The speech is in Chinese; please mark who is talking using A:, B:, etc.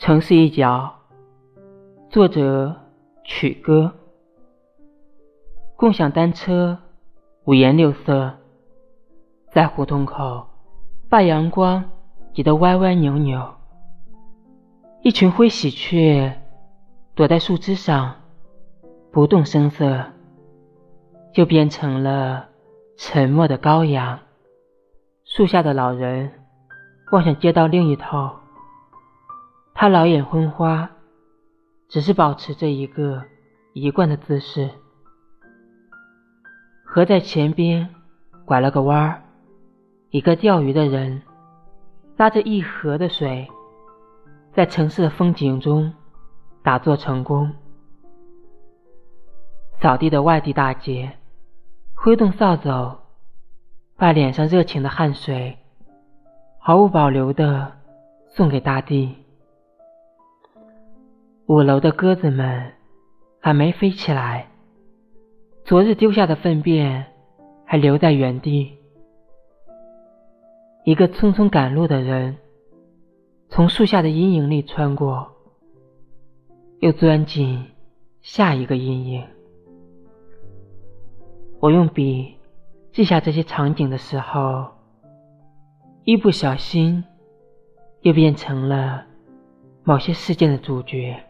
A: 城市一角，作者曲歌。共享单车，五颜六色，在胡同口把阳光挤得歪歪扭扭。一群灰喜鹊躲在树枝上，不动声色，就变成了沉默的羔羊。树下的老人望向街道另一头，他老眼昏花，只是保持着一个一贯的姿势。河在前边拐了个弯儿，一个钓鱼的人拉着一河的水，在城市的风景中打坐成功。扫地的外地大姐挥动扫帚。把脸上热情的汗水毫无保留的送给大地。五楼的鸽子们还没飞起来，昨日丢下的粪便还留在原地。一个匆匆赶路的人从树下的阴影里穿过，又钻进下一个阴影。我用笔。记下这些场景的时候，一不小心又变成了某些事件的主角。